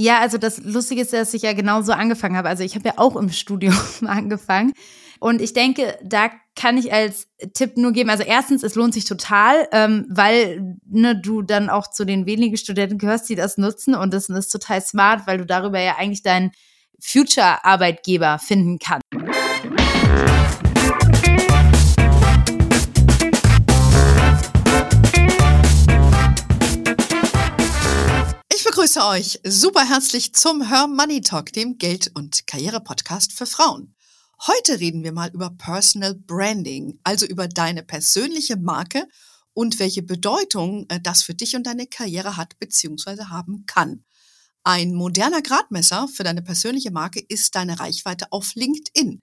Ja, also das Lustige ist, dass ich ja genauso angefangen habe. Also ich habe ja auch im Studium angefangen. Und ich denke, da kann ich als Tipp nur geben, also erstens, es lohnt sich total, ähm, weil ne, du dann auch zu den wenigen Studenten gehörst, die das nutzen und das ist total smart, weil du darüber ja eigentlich deinen Future-Arbeitgeber finden kannst. Begrüße euch super herzlich zum Her Money Talk, dem Geld- und Karriere-Podcast für Frauen. Heute reden wir mal über Personal Branding, also über deine persönliche Marke und welche Bedeutung äh, das für dich und deine Karriere hat bzw. haben kann. Ein moderner Gradmesser für deine persönliche Marke ist deine Reichweite auf LinkedIn,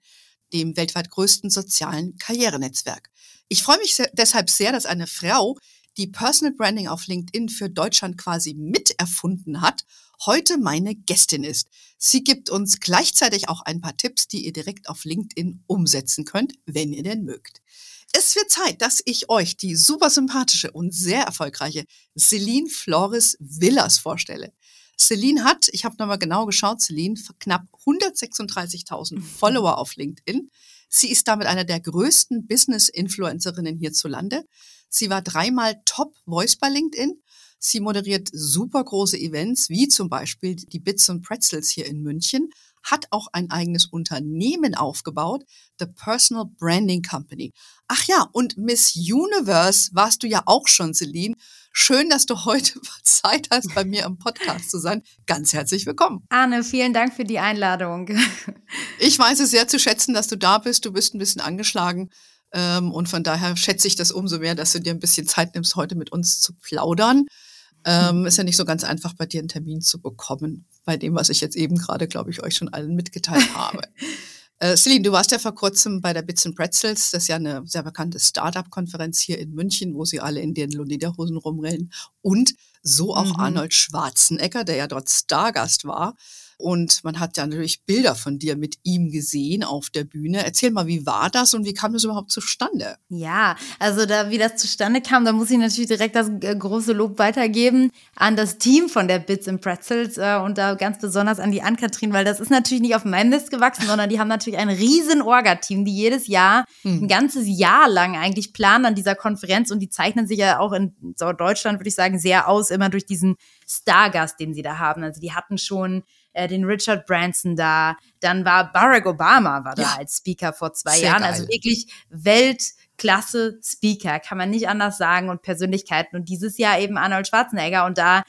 dem weltweit größten sozialen Karrierenetzwerk. Ich freue mich deshalb sehr, dass eine Frau die Personal Branding auf LinkedIn für Deutschland quasi miterfunden hat, heute meine Gästin ist. Sie gibt uns gleichzeitig auch ein paar Tipps, die ihr direkt auf LinkedIn umsetzen könnt, wenn ihr denn mögt. Es wird Zeit, dass ich euch die super sympathische und sehr erfolgreiche Celine Flores Villas vorstelle. Celine hat, ich habe nochmal genau geschaut, Celine, knapp 136.000 Follower auf LinkedIn. Sie ist damit einer der größten Business-Influencerinnen hierzulande. Sie war dreimal Top Voice bei LinkedIn. Sie moderiert super große Events, wie zum Beispiel die Bits und Pretzels hier in München, hat auch ein eigenes Unternehmen aufgebaut, The Personal Branding Company. Ach ja, und Miss Universe warst du ja auch schon, Celine. Schön, dass du heute Zeit hast, bei mir im Podcast zu sein. Ganz herzlich willkommen. Arne, vielen Dank für die Einladung. Ich weiß es sehr zu schätzen, dass du da bist. Du bist ein bisschen angeschlagen. Ähm, und von daher schätze ich das umso mehr, dass du dir ein bisschen Zeit nimmst, heute mit uns zu plaudern. Ähm, ist ja nicht so ganz einfach, bei dir einen Termin zu bekommen, bei dem, was ich jetzt eben gerade, glaube ich, euch schon allen mitgeteilt habe. Äh, Celine, du warst ja vor kurzem bei der Bits and Pretzels, das ist ja eine sehr bekannte Startup-Konferenz hier in München, wo sie alle in den Luniderhosen rumrennen. Und so auch mhm. Arnold Schwarzenegger, der ja dort Stargast war. Und man hat ja natürlich Bilder von dir mit ihm gesehen auf der Bühne. Erzähl mal, wie war das und wie kam das überhaupt zustande? Ja, also da, wie das zustande kam, da muss ich natürlich direkt das äh, große Lob weitergeben an das Team von der Bits and Pretzels äh, und da ganz besonders an die Ann-Kathrin, weil das ist natürlich nicht auf meinem Mist gewachsen, sondern die haben natürlich ein riesen Orga-Team, die jedes Jahr hm. ein ganzes Jahr lang eigentlich planen an dieser Konferenz und die zeichnen sich ja auch in Deutschland, würde ich sagen, sehr aus, immer durch diesen Stargast, den sie da haben. Also die hatten schon äh, den Richard Branson da, dann war Barack Obama war da ja. als Speaker vor zwei Sehr Jahren, also geil. also wirklich Weltklasse Speaker, kann man nicht anders sagen und Persönlichkeiten und dieses Jahr eben Arnold Schwarzenegger und da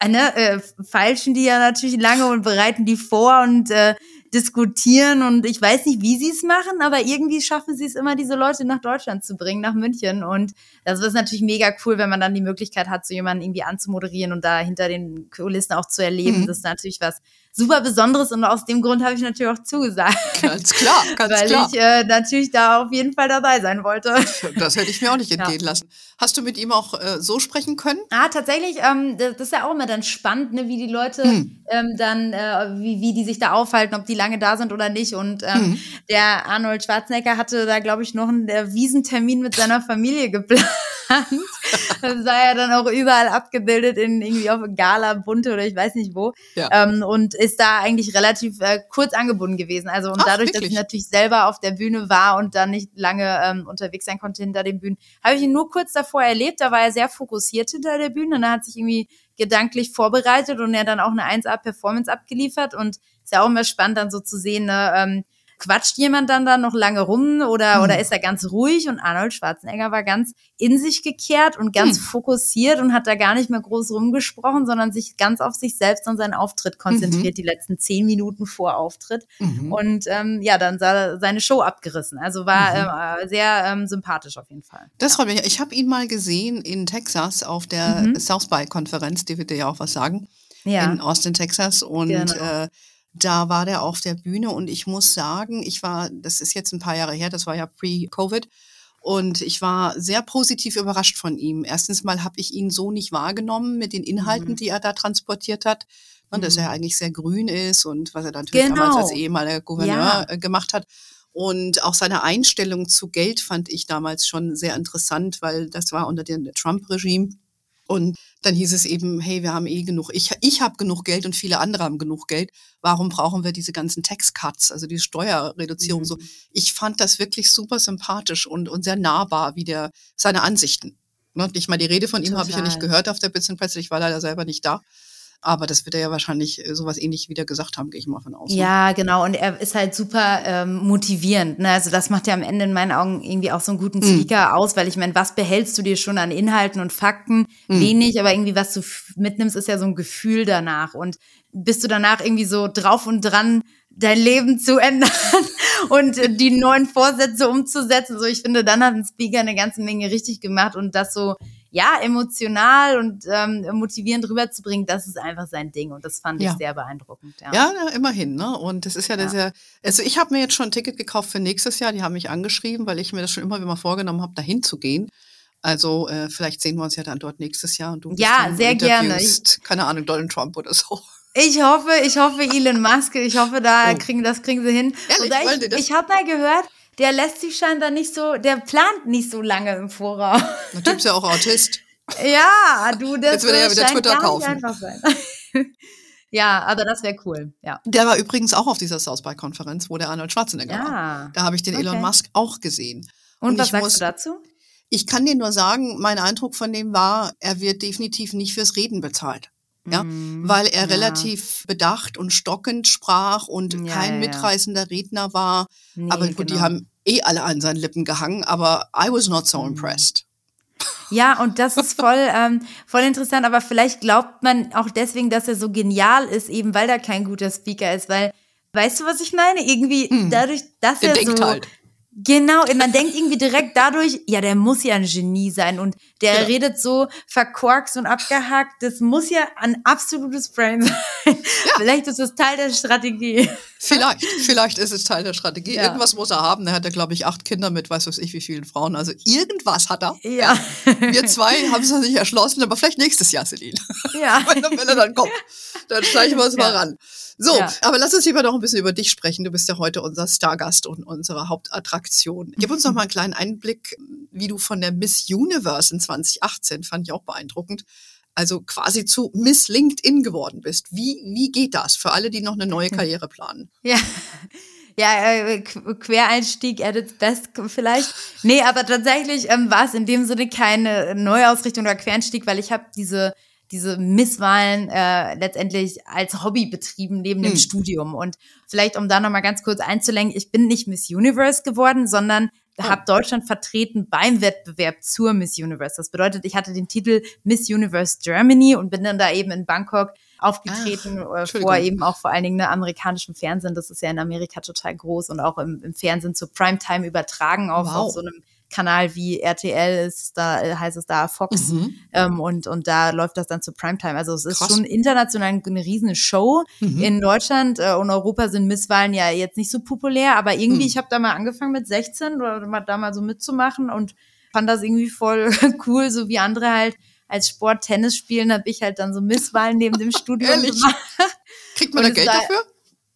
äh, ne, äh, feilschen die ja natürlich lange und bereiten die vor und äh, diskutieren und ich weiß nicht, wie sie es machen, aber irgendwie schaffen sie es immer, diese Leute nach Deutschland zu bringen, nach München. Und das ist natürlich mega cool, wenn man dann die Möglichkeit hat, so jemanden irgendwie anzumoderieren und da hinter den Kulissen auch zu erleben. Mhm. Das ist natürlich was super Besonderes und aus dem Grund habe ich natürlich auch zugesagt. Ganz klar, ganz weil klar. Weil ich äh, natürlich da auf jeden Fall dabei sein wollte. Das hätte ich mir auch nicht entgehen ja. lassen. Hast du mit ihm auch äh, so sprechen können? Ah, tatsächlich, ähm, das, ist ja auch immer dann spannend, ne, wie die Leute hm. ähm, dann, äh, wie, wie die sich da aufhalten, ob die lange da sind oder nicht. Und ähm, hm. der Arnold Schwarzenegger hatte da, glaube ich, noch einen Wiesentermin mit seiner Familie geplant. das sei ja dann auch überall abgebildet in irgendwie auf Gala, Bunte oder ich weiß nicht wo. Ja. Ähm, und ist da eigentlich relativ äh, kurz angebunden gewesen. Also und Ach, dadurch, wirklich? dass ich natürlich selber auf der Bühne war und dann nicht lange ähm, unterwegs sein konnte hinter den Bühnen, habe ich ihn nur kurz davor erlebt. Da war er sehr fokussiert hinter der Bühne und er hat sich irgendwie gedanklich vorbereitet und er dann auch eine 1A-Performance abgeliefert und ist ja auch immer spannend dann so zu sehen, ne, ähm, quatscht jemand dann da noch lange rum oder, hm. oder ist er ganz ruhig? Und Arnold Schwarzenegger war ganz in sich gekehrt und ganz hm. fokussiert und hat da gar nicht mehr groß rumgesprochen, sondern sich ganz auf sich selbst und seinen Auftritt konzentriert, mhm. die letzten zehn Minuten vor Auftritt. Mhm. Und ähm, ja, dann sah er seine Show abgerissen. Also war mhm. äh, sehr ähm, sympathisch auf jeden Fall. Das freut mich. Ich habe ihn mal gesehen in Texas auf der mhm. South by-Konferenz, die wird dir ja auch was sagen. Ja. In Austin, Texas. Und genau. äh, da war der auf der Bühne und ich muss sagen, ich war, das ist jetzt ein paar Jahre her, das war ja pre-Covid. Und ich war sehr positiv überrascht von ihm. Erstens mal habe ich ihn so nicht wahrgenommen mit den Inhalten, mhm. die er da transportiert hat. Und mhm. dass er eigentlich sehr grün ist und was er natürlich genau. damals als ehemaliger Gouverneur ja. Äh, gemacht hat. Und auch seine Einstellung zu Geld fand ich damals schon sehr interessant, weil das war unter dem Trump-Regime Und dann hieß es eben, hey, wir haben eh genug, ich, ich habe genug Geld und viele andere haben genug Geld. Warum brauchen wir diese ganzen Tax-Cuts, also die Steuerreduzierung mhm. so? Ich fand das wirklich super sympathisch und, und sehr nahbar, wie der seine Ansichten. Ne? Nicht mal die Rede von ihm habe ich ja nicht gehört auf der Bits and ich war leider selber nicht da. Aber das wird er ja wahrscheinlich äh, sowas ähnlich wieder gesagt haben, gehe ich mal von aus. Ne? Ja, genau. Und er ist halt super ähm, motivierend. Ne? Also das macht ja am Ende in meinen Augen irgendwie auch so einen guten hm. Speaker mhm. aus, weil ich meine, was behältst du dir schon an Inhalten und Fakten? Mhm. Wenig, aber irgendwie was du mitnimmst, ist ja so ein Gefühl danach. Und bist du danach irgendwie so drauf und dran, dein Leben zu ändern und die neuen Vorsätze umzusetzen. So, ich finde, dann hat ein Speaker eine ganze Menge richtig gemacht und das so ja, emotional und ähm, motivierend rüberzubringen, das ist einfach sein Ding und das fand ja. ich sehr beeindruckend. Ja, ja immerhin. Ne? Und das ist ja, ja. sehr, also ich habe mir jetzt schon ein Ticket gekauft für nächstes Jahr, die haben mich angeschrieben, weil ich mir das schon immer wieder vorgenommen habe, dahin zu gehen. Also äh, vielleicht sehen wir uns ja dann dort nächstes Jahr und du ja, sehr gerne. keine Ahnung, Donald Trump oder so. Ich hoffe, ich hoffe Elon Musk, ich hoffe, da oh. kriegen das kriegen sie hin. Ehrlich, ich, ich habe mal gehört, der lässt sich scheinbar nicht so, der plant nicht so lange im Voraus. Der Typ ist ja auch Autist. ja, du, das Jetzt wird er ja wieder Twitter kaufen. ja, aber das wäre cool, ja. Der war übrigens auch auf dieser South by Konferenz, wo der Arnold Schwarzenegger ja. war. Da habe ich den okay. Elon Musk auch gesehen. Und, Und was sagst muss, du dazu? Ich kann dir nur sagen, mein Eindruck von dem war, er wird definitiv nicht fürs Reden bezahlt. Ja, mm, weil er ja. relativ bedacht und stockend sprach und ja, kein ja, mitreißender Redner war. Nee, aber gut, genau. die haben eh alle an seinen Lippen gehangen, aber I was not so mm. impressed. Ja, und das ist voll, ähm, voll interessant, aber vielleicht glaubt man auch deswegen, dass er so genial ist, eben weil er kein guter Speaker ist, weil, weißt du, was ich meine? Irgendwie hm. dadurch, dass er so, halt. Genau, man denkt irgendwie direkt dadurch, ja, der muss ja ein Genie sein und der ja. redet so verkorkst und abgehackt, das muss ja ein absolutes Brain sein. Ja. Vielleicht ist es Teil der Strategie. Vielleicht, vielleicht ist es Teil der Strategie. Ja. Irgendwas muss er haben. Er hat ja, glaube ich, acht Kinder mit, weiß was ich, wie vielen Frauen. Also irgendwas hat er. Ja. Wir zwei haben es noch nicht erschlossen, aber vielleicht nächstes Jahr, Celine. Ja. wenn, wenn er dann kommt, dann schleichen wir uns mal ran. So, aber lass uns lieber noch ein bisschen über dich sprechen. Du bist ja heute unser Stargast und unsere Hauptattraktion. Gib uns noch mal einen kleinen Einblick, wie du von der Miss Universe in 2018, fand ich auch beeindruckend, also quasi zu Miss LinkedIn geworden bist. Wie, wie geht das für alle, die noch eine neue Karriere planen? Ja. Ja, äh, Quereinstieg at its best vielleicht. Nee, aber tatsächlich ähm, war es in dem Sinne keine Neuausrichtung oder Quereinstieg, weil ich habe diese diese Misswahlen äh, letztendlich als Hobby betrieben neben dem hm. Studium. Und vielleicht, um da nochmal ganz kurz einzulenken, ich bin nicht Miss Universe geworden, sondern oh. habe Deutschland vertreten beim Wettbewerb zur Miss Universe. Das bedeutet, ich hatte den Titel Miss Universe Germany und bin dann da eben in Bangkok aufgetreten, Ach, äh, vor eben auch vor allen Dingen ne, amerikanischem Fernsehen. Das ist ja in Amerika total groß und auch im, im Fernsehen zur Primetime übertragen auf, wow. auf so einem Kanal wie RTL ist, da äh, heißt es da Fox mhm. ähm, und, und da läuft das dann zu Primetime. Also es ist Krass. schon international eine riesige Show. Mhm. In Deutschland äh, und Europa sind Misswahlen ja jetzt nicht so populär, aber irgendwie, mhm. ich habe da mal angefangen mit 16 oder mal, da mal so mitzumachen und fand das irgendwie voll cool, so wie andere halt als Sport Tennis spielen, habe ich halt dann so Misswahlen neben dem Studium Ehrlich? gemacht. Kriegt man da Geld da, dafür?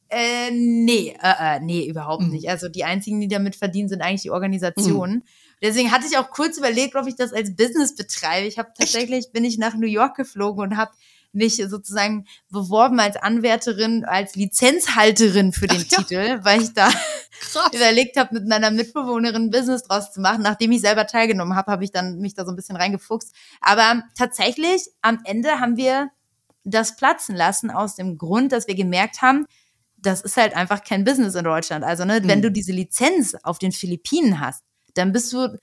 Äh, nee, äh, äh, nee, überhaupt mhm. nicht. Also die einzigen, die damit verdienen, sind eigentlich die Organisationen. Mhm. Deswegen hatte ich auch kurz überlegt, ob ich das als Business betreibe. Ich habe tatsächlich, bin ich nach New York geflogen und habe mich sozusagen beworben als Anwärterin, als Lizenzhalterin für den Ach, Titel, ja. weil ich da überlegt habe, mit meiner Mitbewohnerin ein Business draus zu machen. Nachdem ich selber teilgenommen habe, habe ich dann mich da so ein bisschen reingefuchst. Aber tatsächlich, am Ende haben wir das platzen lassen aus dem Grund, dass wir gemerkt haben, das ist halt einfach kein Business in Deutschland. Also, ne, mhm. wenn du diese Lizenz auf den Philippinen hast, dann bist du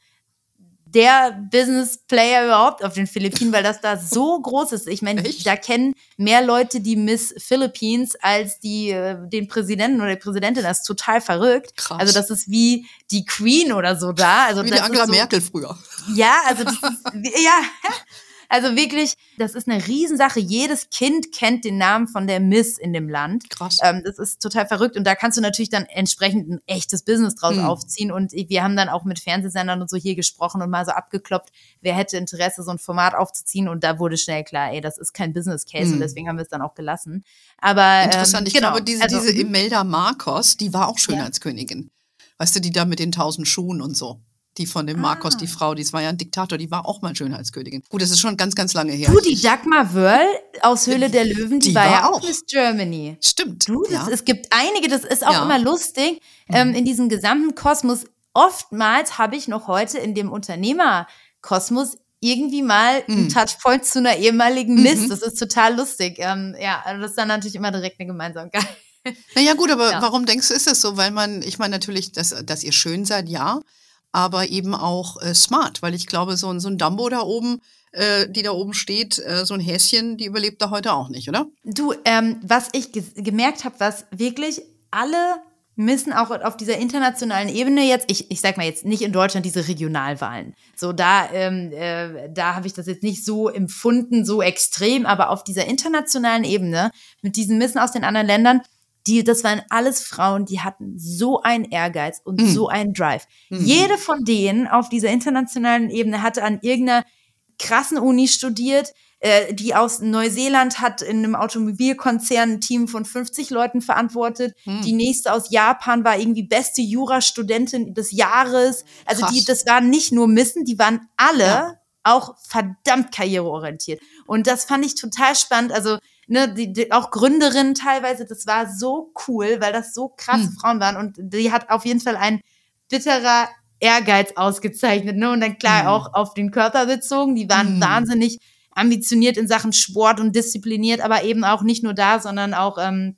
der Business Player überhaupt auf den Philippinen, weil das da so groß ist. Ich meine, da kennen mehr Leute die Miss Philippines als die äh, den Präsidenten oder die Präsidentin. Das ist total verrückt. Krass. Also das ist wie die Queen oder so da. Also wie die Angela so, Merkel früher. Ja, also das ist, ja. Also wirklich, das ist eine Riesensache. Jedes Kind kennt den Namen von der Miss in dem Land. Krass. Ähm, das ist total verrückt. Und da kannst du natürlich dann entsprechend ein echtes Business draus mhm. aufziehen. Und wir haben dann auch mit Fernsehsendern und so hier gesprochen und mal so abgeklopft, wer hätte Interesse, so ein Format aufzuziehen. Und da wurde schnell klar, ey, das ist kein Business Case. Mhm. Und deswegen haben wir es dann auch gelassen. Aber Interessant, ähm, ich genau. glaube, diese, also, diese Imelda Marcos, die war auch Schönheitskönigin. Ja. Weißt du, die da mit den tausend Schuhen und so. Die von dem Marcos, Ah. die Frau, die war ja ein Diktator, die war auch mal Schönheitskönigin. Gut, das ist schon ganz, ganz lange her. Du, die Dagmar Wörl aus Höhle der Löwen, die, Die war, war ja auch. Miss Germany. Stimmt. Du, das, ja. es gibt einige, das ist auch Ja. Mhm. immer lustig, ähm, in diesem gesamten Kosmos. Oftmals habe ich noch heute in dem Unternehmerkosmos irgendwie mal einen Mhm. Touchpoint zu einer ehemaligen Miss. Mhm. Das ist total lustig. Ähm, ja, also das ist dann natürlich immer direkt eine Gemeinsamkeit. Naja, gut, aber Ja. warum denkst du, ist das so? Weil man, ich meine natürlich, dass, dass ihr schön seid, ja, aber eben auch äh, smart, weil ich glaube, so, ein- so ein Dumbo da oben, äh, die da oben steht, äh, so ein Häschen, die überlebt da heute auch nicht, oder? Du, ähm, was ich ge gemerkt habe, was wirklich alle müssen auch auf dieser internationalen Ebene jetzt, ich, ich sag mal jetzt nicht in Deutschland diese Regionalwahlen. So, da, ähm, äh, da habe ich das jetzt nicht so empfunden, so extrem, aber auf dieser internationalen Ebene mit diesen Missen aus den anderen Ländern, die, das waren alles Frauen, die hatten so einen Ehrgeiz und Mhm. so einen Drive. Mhm. Jede von denen auf dieser internationalen Ebene hatte an irgendeiner krassen Uni studiert, äh, die aus Neuseeland hat in einem Automobilkonzern ein Team von 50 Leuten verantwortet. Hm. Die nächste aus Japan war irgendwie beste Jurastudentin des Jahres. Also die, Krass. das waren nicht nur Missen, die waren alle Ja. auch verdammt karriereorientiert. Und das fand ich total spannend. Also ne, die, die, auch Gründerinnen teilweise, das war so cool, weil das so krasse Hm. Frauen waren. Und die hat auf jeden Fall ein bitterer Ehrgeiz ausgezeichnet. Ne? Und dann klar Mhm. auch auf den Körper bezogen. Die waren Mhm. wahnsinnig ambitioniert in Sachen Sport und diszipliniert, aber eben auch nicht nur da, sondern auch ähm,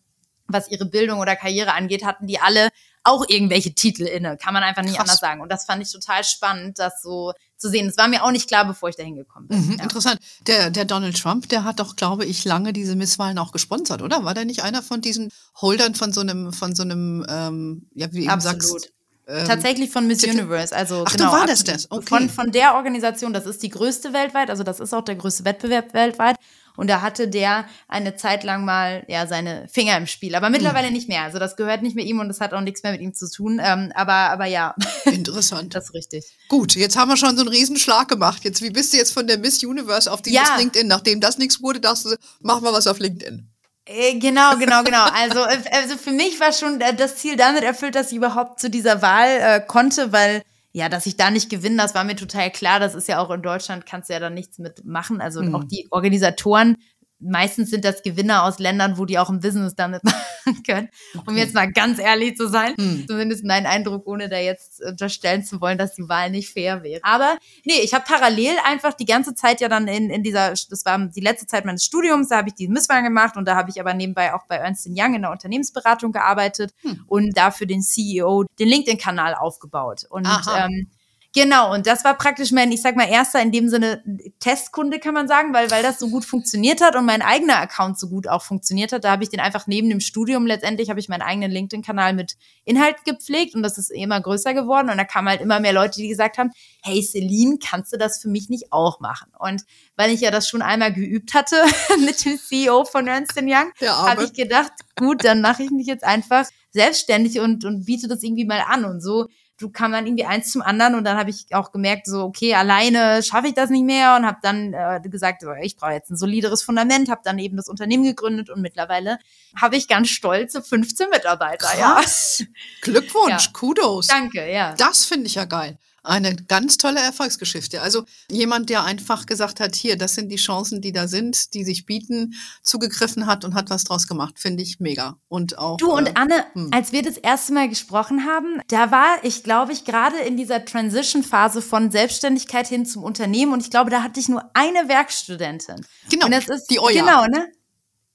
was ihre Bildung oder Karriere angeht, hatten die alle auch irgendwelche Titel inne. Kann man einfach nicht Krass. anders sagen. Und das fand ich total spannend, das so zu sehen. Das war mir auch nicht klar, bevor ich da hingekommen bin. Mhm, Ja. Interessant. Der, der Donald Trump, der hat doch, glaube ich, lange diese Misswahlen auch gesponsert, oder? War der nicht einer von diesen Holdern von so einem, von so einem, ähm, ja, wie du eben sagst? ähm, Tatsächlich von Miss? Universe, also Ach, genau, war das das, okay. von von der Organisation, das ist die größte weltweit, also das ist auch der größte Wettbewerb weltweit und da hatte der eine Zeit lang mal ja seine Finger im Spiel, aber mittlerweile nicht mehr, also das gehört nicht mehr ihm und das hat auch nichts mehr mit ihm zu tun, ähm, aber aber ja, Interessant. das ist richtig. Gut, jetzt haben wir schon so einen Riesenschlag gemacht. Jetzt, wie bist du jetzt von der Miss Universe auf dieses Ja. LinkedIn? Nachdem das nichts wurde, dachtest du, mach mal was auf LinkedIn. Äh, Genau, genau, genau. Also, äh, also für mich war schon äh, das Ziel damit erfüllt, dass ich überhaupt zu dieser Wahl äh, konnte, weil ja, dass ich da nicht gewinne, das war mir total klar. Das ist ja auch in Deutschland, kannst du ja da nichts mitmachen. Also Mhm. auch die Organisatoren, meistens sind das Gewinner aus Ländern, wo die auch ein Business damit machen können. Um jetzt mal ganz ehrlich zu sein, Hm. zumindest mein Eindruck, ohne da jetzt unterstellen zu wollen, dass die Wahl nicht fair wäre. Aber nee, ich habe parallel einfach die ganze Zeit ja dann in, in dieser, das war die letzte Zeit meines Studiums, da habe ich die Misswahl gemacht und da habe ich aber nebenbei auch bei Ernst Young in der Unternehmensberatung gearbeitet Hm. und da für den CEO den LinkedIn-Kanal aufgebaut. Und Aha. ähm, Genau, und das war praktisch mein, ich sag mal, erster in dem Sinne Testkunde, kann man sagen, weil, weil das so gut funktioniert hat und mein eigener Account so gut auch funktioniert hat. Da habe ich den einfach neben dem Studium letztendlich, habe ich meinen eigenen LinkedIn-Kanal mit Inhalt gepflegt und das ist immer größer geworden. Und da kamen halt immer mehr Leute, die gesagt haben, hey Celine, kannst du das für mich nicht auch machen? Und weil ich ja das schon einmal geübt hatte mit dem CEO von Ernst Young, habe ich gedacht, gut, dann mache ich mich jetzt einfach selbstständig und, und biete das irgendwie mal an. Und so du kam dann irgendwie eins zum anderen und dann habe ich auch gemerkt, so okay, alleine schaffe ich das nicht mehr und habe dann äh, gesagt, so, ich brauche jetzt ein solideres Fundament, habe dann eben das Unternehmen gegründet und mittlerweile habe ich ganz stolze 15 Mitarbeiter. Krass. Glückwunsch, Ja. Kudos. Ja, danke, ja. Das finde ich ja geil. Eine ganz tolle Erfolgsgeschichte. Also jemand, der einfach gesagt hat, hier, das sind die Chancen, die da sind, die sich bieten, zugegriffen hat und hat was draus gemacht, finde ich mega. Und auch. Du und äh, Anne, hm. als wir das erste Mal gesprochen haben, da war ich, glaube ich, gerade in dieser Transition-Phase von Selbstständigkeit hin zum Unternehmen und ich glaube, da hatte ich nur eine Werkstudentin. Genau, und das ist, die Oja. Genau, ne?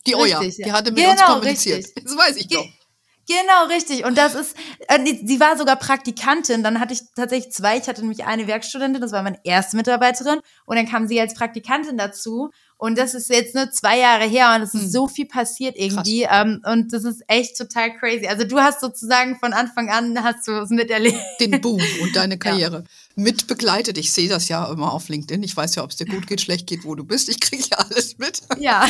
die Oja, richtig, ja. die hatte mit Genau, uns kommuniziert. richtig. Das weiß ich doch. Genau, richtig. Und das ist, äh, sie war sogar Praktikantin. Dann hatte ich tatsächlich zwei. Ich hatte nämlich eine Werkstudentin, das war meine erste Mitarbeiterin. Und dann kam sie als Praktikantin dazu. Und das ist jetzt nur zwei Jahre her und es ist Hm. so viel passiert irgendwie. Ähm, und das ist echt total crazy. Also du hast sozusagen von Anfang an hast du es miterlebt. Den Boom und deine Karriere mit begleitet. Ich sehe das ja immer auf LinkedIn. Ich weiß ja, ob es dir gut geht, schlecht geht, wo du bist. Ich kriege ja alles mit. Ja.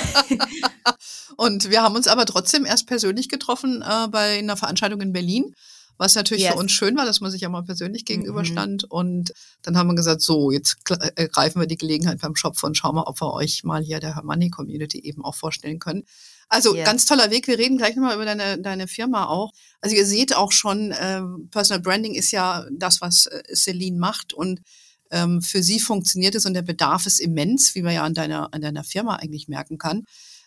Und wir haben uns aber trotzdem erst persönlich getroffen äh, bei einer Veranstaltung in Berlin, was natürlich Yes. für uns schön war, dass man sich ja mal persönlich Mhm. gegenüberstand. Und dann haben wir gesagt, so, jetzt äh, greifen wir die Gelegenheit beim Shop und schauen mal, ob wir euch mal hier der Money Community eben auch vorstellen können. Also Yes. ganz toller Weg. Wir reden gleich nochmal über deine, deine Firma auch. Also ihr seht auch schon, äh, Personal Branding ist ja das, was äh, Celine macht und ähm, für sie funktioniert es und der Bedarf ist immens, wie man ja an deiner, an deiner Firma eigentlich merken kann.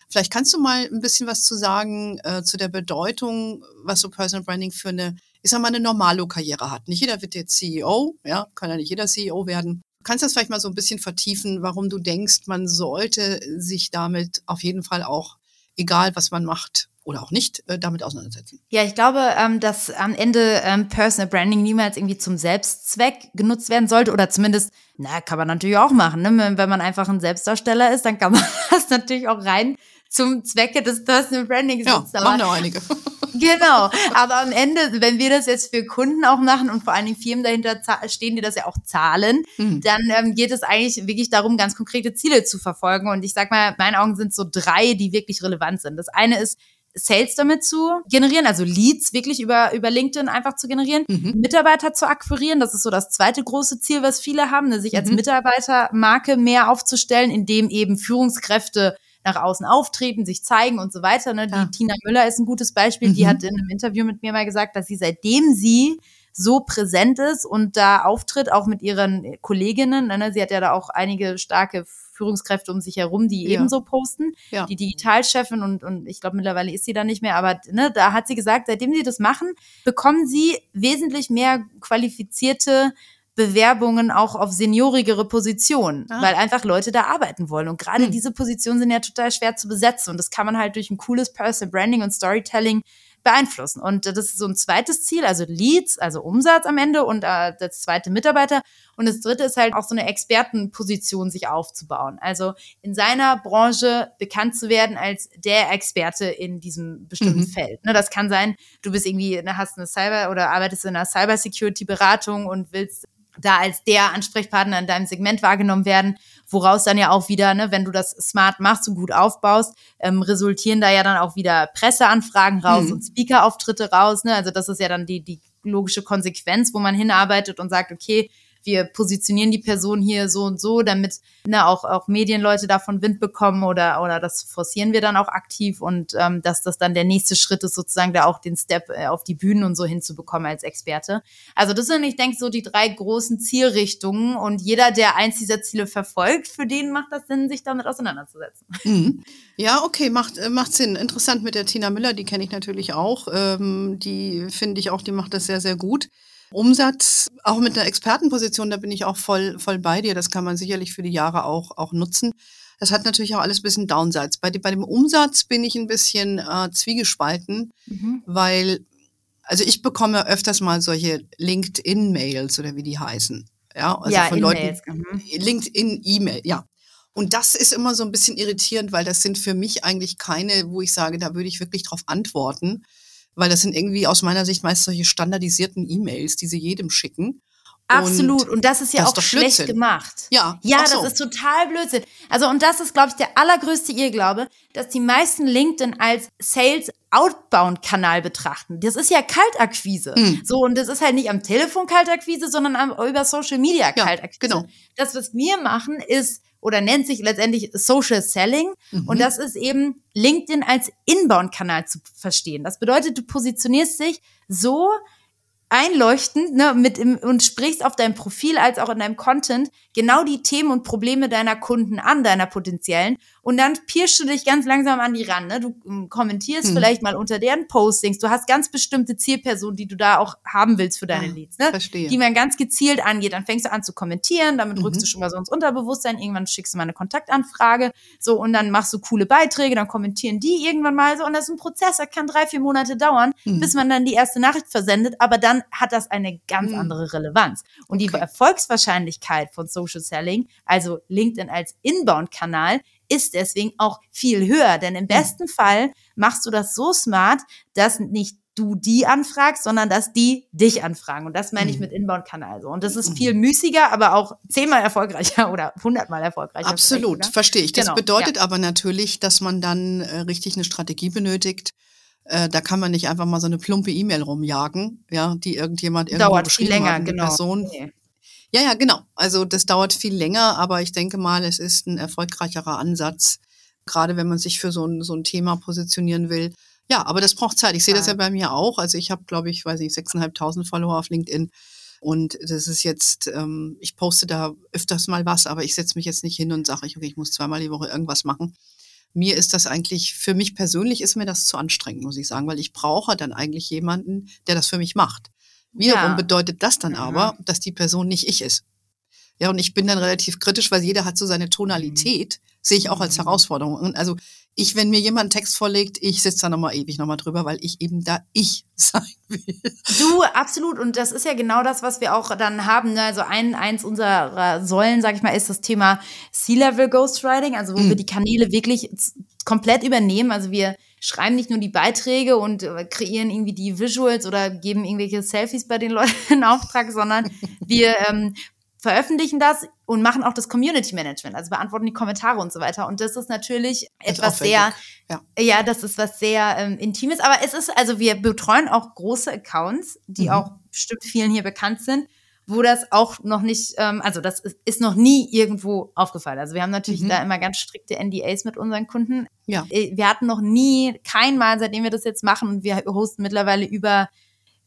Vielleicht kannst du mal ein bisschen was zu sagen äh, zu der Bedeutung, was so Personal Branding für eine, ich sag mal, eine normale Karriere hat. Nicht jeder wird jetzt CEO, ja, kann ja nicht jeder CEO werden. Kannst du das vielleicht mal so ein bisschen vertiefen, warum du denkst, man sollte sich damit auf jeden Fall auch, egal was man macht, oder auch nicht äh, damit auseinandersetzen. Ja, ich glaube, ähm, dass am Ende ähm, Personal Branding niemals irgendwie zum Selbstzweck genutzt werden sollte oder zumindest, na, kann man natürlich auch machen. Ne? Wenn man einfach ein Selbstdarsteller ist, dann kann man das natürlich auch rein zum Zwecke des Personal Brandings ja, nutzen. Ja, machen auch einige. Genau, aber am Ende, wenn wir das jetzt für Kunden auch machen und vor allen Dingen Firmen dahinter stehen, die das ja auch zahlen, mhm. dann ähm, geht es eigentlich wirklich darum, ganz konkrete Ziele zu verfolgen. Und ich sag mal, in meinen Augen sind so drei, die wirklich relevant sind. Das eine ist, Sales damit zu generieren, also Leads wirklich über, über LinkedIn einfach zu generieren, mhm. Mitarbeiter zu akquirieren. Das ist so das zweite große Ziel, was viele haben, ne, sich mhm. als Mitarbeitermarke mehr aufzustellen, indem eben Führungskräfte nach außen auftreten, sich zeigen und so weiter. Ne? Die Tina Müller ist ein gutes Beispiel. Mhm. Die hat in einem Interview mit mir mal gesagt, dass sie seitdem sie so präsent ist und da auftritt, auch mit ihren Kolleginnen. Ne? Sie hat ja da auch einige starke Führungskräfte um sich herum, die ja. ebenso posten. Ja. Die Digitalchefin und, und ich glaube, mittlerweile ist sie da nicht mehr, aber ne, da hat sie gesagt, seitdem sie das machen, bekommen sie wesentlich mehr qualifizierte Bewerbungen auch auf seniorigere Positionen, ah. weil einfach Leute da arbeiten wollen. Und gerade hm. diese Positionen sind ja total schwer zu besetzen. Und das kann man halt durch ein cooles Personal Branding und Storytelling beeinflussen. Und das ist so ein zweites Ziel, also Leads, also Umsatz am Ende und äh, das zweite Mitarbeiter. Und das dritte ist halt auch so eine Expertenposition sich aufzubauen. Also in seiner Branche bekannt zu werden als der Experte in diesem bestimmten mhm. Feld. Ne, das kann sein, du bist irgendwie, ne, hast eine Cyber oder arbeitest in einer Cybersecurity-Beratung und willst da als der Ansprechpartner in deinem Segment wahrgenommen werden, woraus dann ja auch wieder, ne, wenn du das smart machst und gut aufbaust, ähm, resultieren da ja dann auch wieder Presseanfragen raus mhm. und Speaker-Auftritte raus. Ne? Also das ist ja dann die, die logische Konsequenz, wo man hinarbeitet und sagt, okay, wir positionieren die Person hier so und so, damit ne, auch, auch Medienleute davon Wind bekommen oder, oder das forcieren wir dann auch aktiv und ähm, dass das dann der nächste Schritt ist, sozusagen da auch den Step äh, auf die Bühnen und so hinzubekommen als Experte. Also das sind, ich denke, so die drei großen Zielrichtungen und jeder, der eins dieser Ziele verfolgt, für den macht das Sinn, sich damit auseinanderzusetzen. Mhm. Ja, okay, macht, äh, macht Sinn. Interessant mit der Tina Müller, die kenne ich natürlich auch. Ähm, die finde ich auch, die macht das sehr, sehr gut. Umsatz, auch mit einer Expertenposition, da bin ich auch voll, voll bei dir. Das kann man sicherlich für die Jahre auch, auch nutzen. Das hat natürlich auch alles ein bisschen Downsides. Bei, bei dem Umsatz bin ich ein bisschen äh, zwiegespalten, mhm. weil, also ich bekomme öfters mal solche LinkedIn-Mails oder wie die heißen. Ja, also ja, von Leuten. Mhm. LinkedIn-E-Mail, ja. Und das ist immer so ein bisschen irritierend, weil das sind für mich eigentlich keine, wo ich sage, da würde ich wirklich drauf antworten weil das sind irgendwie aus meiner Sicht meist solche standardisierten E-Mails, die sie jedem schicken. Absolut. Und, und das ist ja das auch ist schlecht Blödsinn. gemacht. Ja. Ja, so. das ist total Blödsinn. Also, und das ist, glaube ich, der allergrößte Irrglaube, dass die meisten LinkedIn als Sales Outbound-Kanal betrachten. Das ist ja Kaltakquise. Mhm. So, und das ist halt nicht am Telefon Kaltakquise, sondern am, über Social Media Kaltakquise. Ja, genau. Das, was wir machen, ist oder nennt sich letztendlich Social Selling. Mhm. Und das ist eben LinkedIn als Inbound-Kanal zu verstehen. Das bedeutet, du positionierst dich so, einleuchtend ne, mit im, und sprichst auf deinem Profil als auch in deinem Content genau die Themen und Probleme deiner Kunden an, deiner potenziellen. Und dann pirschst du dich ganz langsam an die ran. Ne? Du ähm, kommentierst hm. vielleicht mal unter deren Postings. Du hast ganz bestimmte Zielpersonen, die du da auch haben willst für deine ah, Leads, ne? Verstehe. die man ganz gezielt angeht. Dann fängst du an zu kommentieren, damit mhm. rückst du schon mal so ins Unterbewusstsein. Irgendwann schickst du mal eine Kontaktanfrage. So, und dann machst du coole Beiträge, dann kommentieren die irgendwann mal so. Und das ist ein Prozess, der kann drei, vier Monate dauern, mhm. bis man dann die erste Nachricht versendet. Aber dann hat das eine ganz mhm. andere Relevanz. Und okay. die Erfolgswahrscheinlichkeit von Social Selling, also LinkedIn als Inbound-Kanal, ist deswegen auch viel höher. Denn im besten Fall machst du das so smart, dass nicht du die anfragst, sondern dass die dich anfragen. Und das meine ich mhm. mit Inbound-Kanal so. Und das ist viel mhm. müßiger, aber auch zehnmal erfolgreicher oder hundertmal erfolgreicher. Absolut, verstehe ich. Das genau, bedeutet ja. aber natürlich, dass man dann äh, richtig eine Strategie benötigt, äh, da kann man nicht einfach mal so eine plumpe E-Mail rumjagen, ja, die irgendjemand irgendwo dauert viel länger, hat, genau. Person. Nee. Ja, ja, genau. Also das dauert viel länger, aber ich denke mal, es ist ein erfolgreicherer Ansatz, gerade wenn man sich für so ein, so ein Thema positionieren will, Ja, aber das braucht Zeit. Ich sehe das ja bei mir auch. Also ich habe, glaube ich, weiß ich, 6.500 Follower auf LinkedIn. Und das ist jetzt, ähm, ich poste da öfters mal was, aber ich setze mich jetzt nicht hin und sage, okay, ich muss zweimal die Woche irgendwas machen. Mir ist das eigentlich, für mich persönlich ist mir das zu anstrengend, muss ich sagen, weil ich brauche dann eigentlich jemanden, der das für mich macht. Wiederum ja. bedeutet das dann mhm. aber, dass die Person nicht ich ist. Ja, und ich bin dann relativ kritisch, weil jeder hat so seine Tonalität, sehe ich auch als mhm. Herausforderung. Und also ich, wenn mir jemand einen Text vorlegt, ich sitze da nochmal ewig nochmal drüber, weil ich eben da ich sein will. Du, absolut. Und das ist ja genau das, was wir auch dann haben. Ne? Also ein, eins unserer Säulen, sag ich mal, ist das Thema C-Level Ghostwriting, also wo mhm. wir die Kanäle wirklich komplett übernehmen. Also wir schreiben nicht nur die Beiträge und äh, kreieren irgendwie die Visuals oder geben irgendwelche Selfies bei den Leuten in Auftrag, sondern wir ähm, veröffentlichen das und machen auch das Community Management, also beantworten die Kommentare und so weiter. Und das ist natürlich ist etwas sehr, ja. ja. das ist was sehr ähm, Intimes. Aber es ist, also wir betreuen auch große Accounts, die mhm. auch bestimmt vielen hier bekannt sind wo das auch noch nicht, ähm, also das ist, ist, noch nie irgendwo aufgefallen. Also wir haben natürlich mhm. da immer ganz strikte NDAs mit unseren Kunden. Ja. Äh, wir hatten noch nie, kein Mal, seitdem wir das jetzt machen, und wir hosten mittlerweile über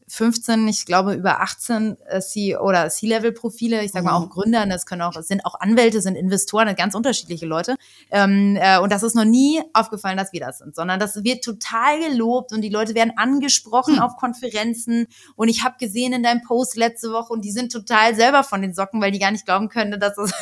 15, ich glaube über 18 äh, C oder C-Level-Profile, ich sage mal auch mhm. Gründer, das können auch, sind auch Anwälte, sind Investoren, ganz unterschiedliche Leute. Ähm, äh, und das ist noch nie aufgefallen, dass wir das sind, sondern das wird total gelobt und die Leute werden angesprochen hm. auf Konferenzen. Und ich habe gesehen in deinem Post letzte Woche und die sind total selber von den Socken, weil die gar nicht glauben können, dass das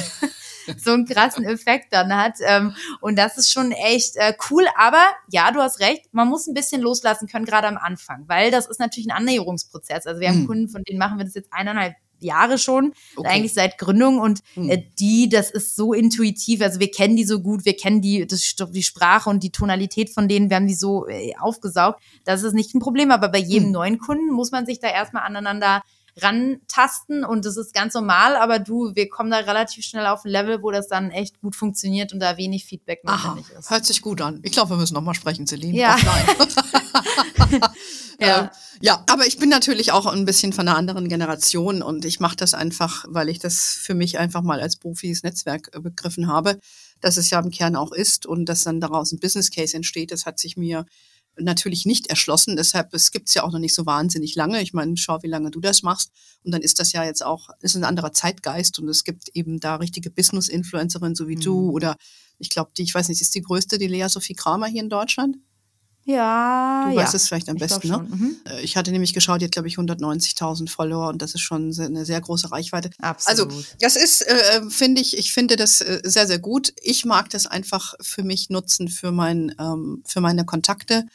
so einen krassen Effekt dann hat. Ähm, und das ist schon echt äh, cool. Aber ja, du hast recht, man muss ein bisschen loslassen können, gerade am Anfang, weil das ist natürlich ein Annäherungsprozess. Also wir haben hm. Kunden, von denen machen wir das jetzt eineinhalb Jahre schon, okay. eigentlich seit Gründung und hm. äh, die, das ist so intuitiv, also wir kennen die so gut, wir kennen die, das, die Sprache und die Tonalität von denen, wir haben die so äh, aufgesaugt, das ist nicht ein Problem, aber bei jedem hm. neuen Kunden muss man sich da erstmal aneinander rantasten und das ist ganz normal, aber du, wir kommen da relativ schnell auf ein Level, wo das dann echt gut funktioniert und da wenig Feedback notwendig Aha, ist. Hört sich gut an. Ich glaube, wir müssen nochmal sprechen, Celine. Ja. ja. Ähm, ja, aber ich bin natürlich auch ein bisschen von einer anderen Generation und ich mache das einfach, weil ich das für mich einfach mal als berufliches Netzwerk äh, begriffen habe, dass es ja im Kern auch ist und dass dann daraus ein Business Case entsteht. Das hat sich mir natürlich nicht erschlossen. Deshalb, es gibt's ja auch noch nicht so wahnsinnig lange. Ich meine, schau, wie lange du das machst. Und dann ist das ja jetzt auch, ist ein anderer Zeitgeist und es gibt eben da richtige Business-Influencerinnen, so wie mhm. du oder ich glaube, die, ich weiß nicht, ist die größte, die Lea Sophie Kramer hier in Deutschland? Ja, du ja. weißt es vielleicht am besten, ne? Mhm. Äh, ich hatte nämlich geschaut, die hat glaube ich 190.000 Follower und das ist schon eine sehr große Reichweite. Absolut. Also das ist, äh, finde ich, ich finde das äh, sehr sehr gut. Ich mag das einfach für mich nutzen für mein ähm, für meine Kontakte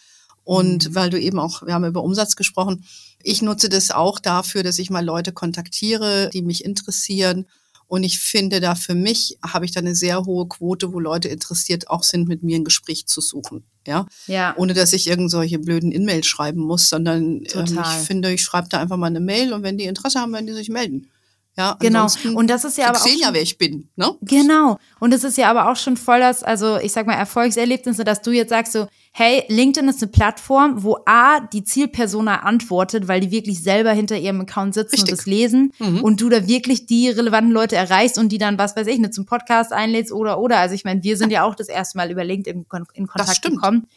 und mhm. weil du eben auch, wir haben über Umsatz gesprochen, ich nutze das auch dafür, dass ich mal Leute kontaktiere, die mich interessieren. Und ich finde, da für mich habe ich da eine sehr hohe Quote, wo Leute interessiert auch sind, mit mir ein Gespräch zu suchen. Ja. ja. Ohne dass ich irgend solche blöden In-Mails schreiben muss, sondern ähm, ich finde, ich schreibe da einfach mal eine Mail und wenn die Interesse haben, werden die sich melden. Ja, genau. Und das ist ja aber auch sehen ja, wer ich bin, ne? Genau. Und es ist ja aber auch schon voll das, also ich sag mal Erfolgserlebnis, dass du jetzt sagst so, hey, LinkedIn ist eine Plattform, wo A, die Zielpersona antwortet, weil die wirklich selber hinter ihrem Account sitzen Richtig. und das lesen mhm. und du da wirklich die relevanten Leute erreichst und die dann, was weiß ich, ne, zum Podcast einlädst oder, oder. Also ich meine, wir sind ja auch das erste Mal über LinkedIn in Kontakt gekommen.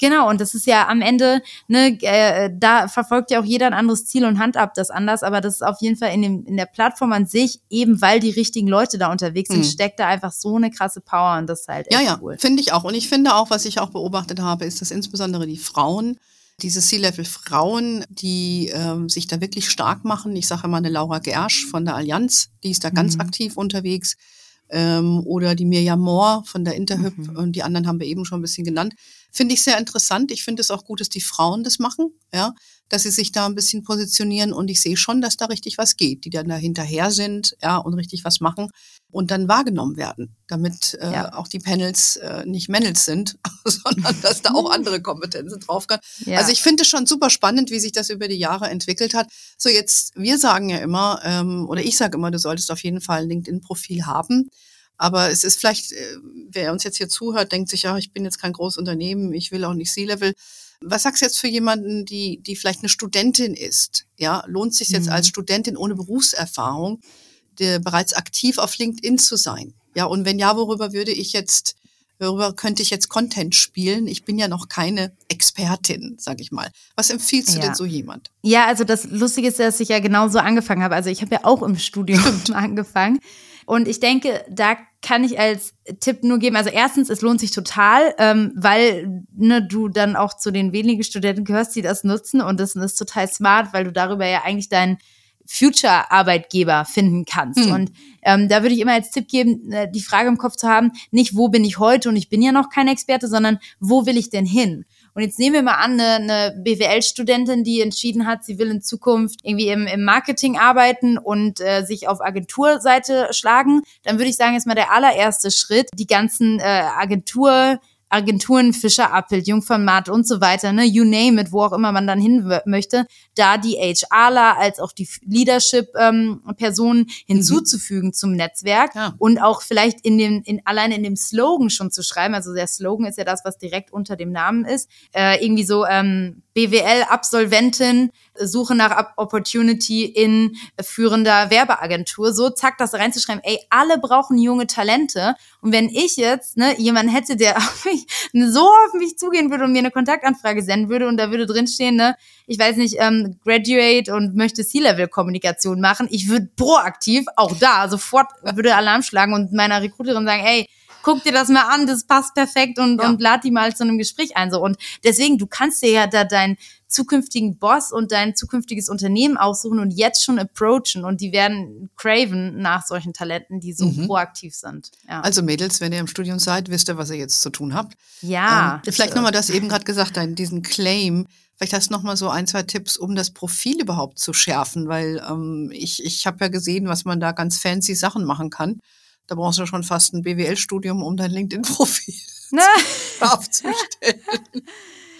Genau, und das ist ja am Ende, ne, äh, da verfolgt ja auch jeder ein anderes Ziel und handhabt das anders, aber das ist auf jeden Fall in, dem, in der Plattform an sich, eben weil die richtigen Leute da unterwegs sind, mhm. steckt da einfach so eine krasse Power und das ist halt echt ja, ja, cool. finde ich auch. Und ich finde auch, was ich auch beobachtet habe, ist, dass insbesondere die Frauen, diese C-Level-Frauen, die ähm, sich da wirklich stark machen. Ich sage immer eine Laura Gersch von der Allianz, die ist da ganz mhm. aktiv unterwegs ähm, oder die Mirjam Moore von der Interhyp mhm. und die anderen haben wir eben schon ein bisschen genannt. Finde ich sehr interessant. Ich finde es auch gut, dass die Frauen das machen, ja, dass sie sich da ein bisschen positionieren und ich sehe schon, dass da richtig was geht, die dann da hinterher sind, ja, und richtig was machen und dann wahrgenommen werden, damit äh, ja. auch die Panels äh, nicht Männels sind, sondern dass da auch andere Kompetenzen drauf kann. Ja. Also ich finde es schon super spannend, wie sich das über die Jahre entwickelt hat. So jetzt, wir sagen ja immer, ähm, oder ich sage immer, du solltest auf jeden Fall ein LinkedIn-Profil haben. Aber es ist vielleicht, äh, wer uns jetzt hier zuhört, denkt sich, ja, ich bin jetzt kein großes Unternehmen, ich will auch nicht C-Level. Was sagst du jetzt für jemanden, die, die vielleicht eine Studentin ist? Ja, lohnt sich jetzt mhm. als Studentin ohne Berufserfahrung, der bereits aktiv auf LinkedIn zu sein? Ja, und wenn ja, worüber würde ich jetzt Darüber könnte ich jetzt Content spielen. Ich bin ja noch keine Expertin, sag ich mal. Was empfiehlst du ja. denn so jemand? Ja, also das Lustige ist, dass ich ja genauso angefangen habe. Also ich habe ja auch im Studium angefangen. Und ich denke, da kann ich als Tipp nur geben, also erstens, es lohnt sich total, ähm, weil ne, du dann auch zu den wenigen Studenten gehörst, die das nutzen und das ist total smart, weil du darüber ja eigentlich deinen Future-Arbeitgeber finden kannst. Hm. Und ähm, da würde ich immer als Tipp geben, äh, die Frage im Kopf zu haben, nicht wo bin ich heute und ich bin ja noch kein Experte, sondern wo will ich denn hin? Und jetzt nehmen wir mal an, eine, eine BWL-Studentin, die entschieden hat, sie will in Zukunft irgendwie im, im Marketing arbeiten und äh, sich auf Agenturseite schlagen. Dann würde ich sagen, ist mal der allererste Schritt, die ganzen äh, Agentur Agenturen, Fischer, Appelt, Jungformat und so weiter, ne, you name it, wo auch immer man dann hin möchte, da die HRler als auch die Leadership-Personen ähm, hinzuzufügen mhm. zum Netzwerk ja. und auch vielleicht in dem, in, allein in dem Slogan schon zu schreiben. Also der Slogan ist ja das, was direkt unter dem Namen ist. Äh, irgendwie so ähm, BWL-Absolventin, Suche nach Opportunity in führender Werbeagentur. So, zack, das reinzuschreiben. Ey, alle brauchen junge Talente. Und wenn ich jetzt ne, jemanden hätte, der auf mich, so auf mich zugehen würde und mir eine Kontaktanfrage senden würde und da würde drinstehen, ne, ich weiß nicht, ähm, Graduate und möchte C-Level-Kommunikation machen, ich würde proaktiv auch da sofort würde Alarm schlagen und meiner Recruiterin sagen, ey, guck dir das mal an, das passt perfekt und, ja. und lad die mal zu einem Gespräch ein. So. Und deswegen, du kannst dir ja da deinen zukünftigen Boss und dein zukünftiges Unternehmen aussuchen und jetzt schon approachen und die werden craven nach solchen Talenten, die so mhm. proaktiv sind. Ja. Also Mädels, wenn ihr im Studium seid, wisst ihr, was ihr jetzt zu tun habt. Ja. Ähm, vielleicht nochmal das eben gerade gesagt, diesen Claim. Vielleicht hast du noch mal so ein, zwei Tipps, um das Profil überhaupt zu schärfen, weil ähm, ich, ich habe ja gesehen, was man da ganz fancy Sachen machen kann. Da brauchst du schon fast ein BWL-Studium, um dein LinkedIn-Profil aufzustellen.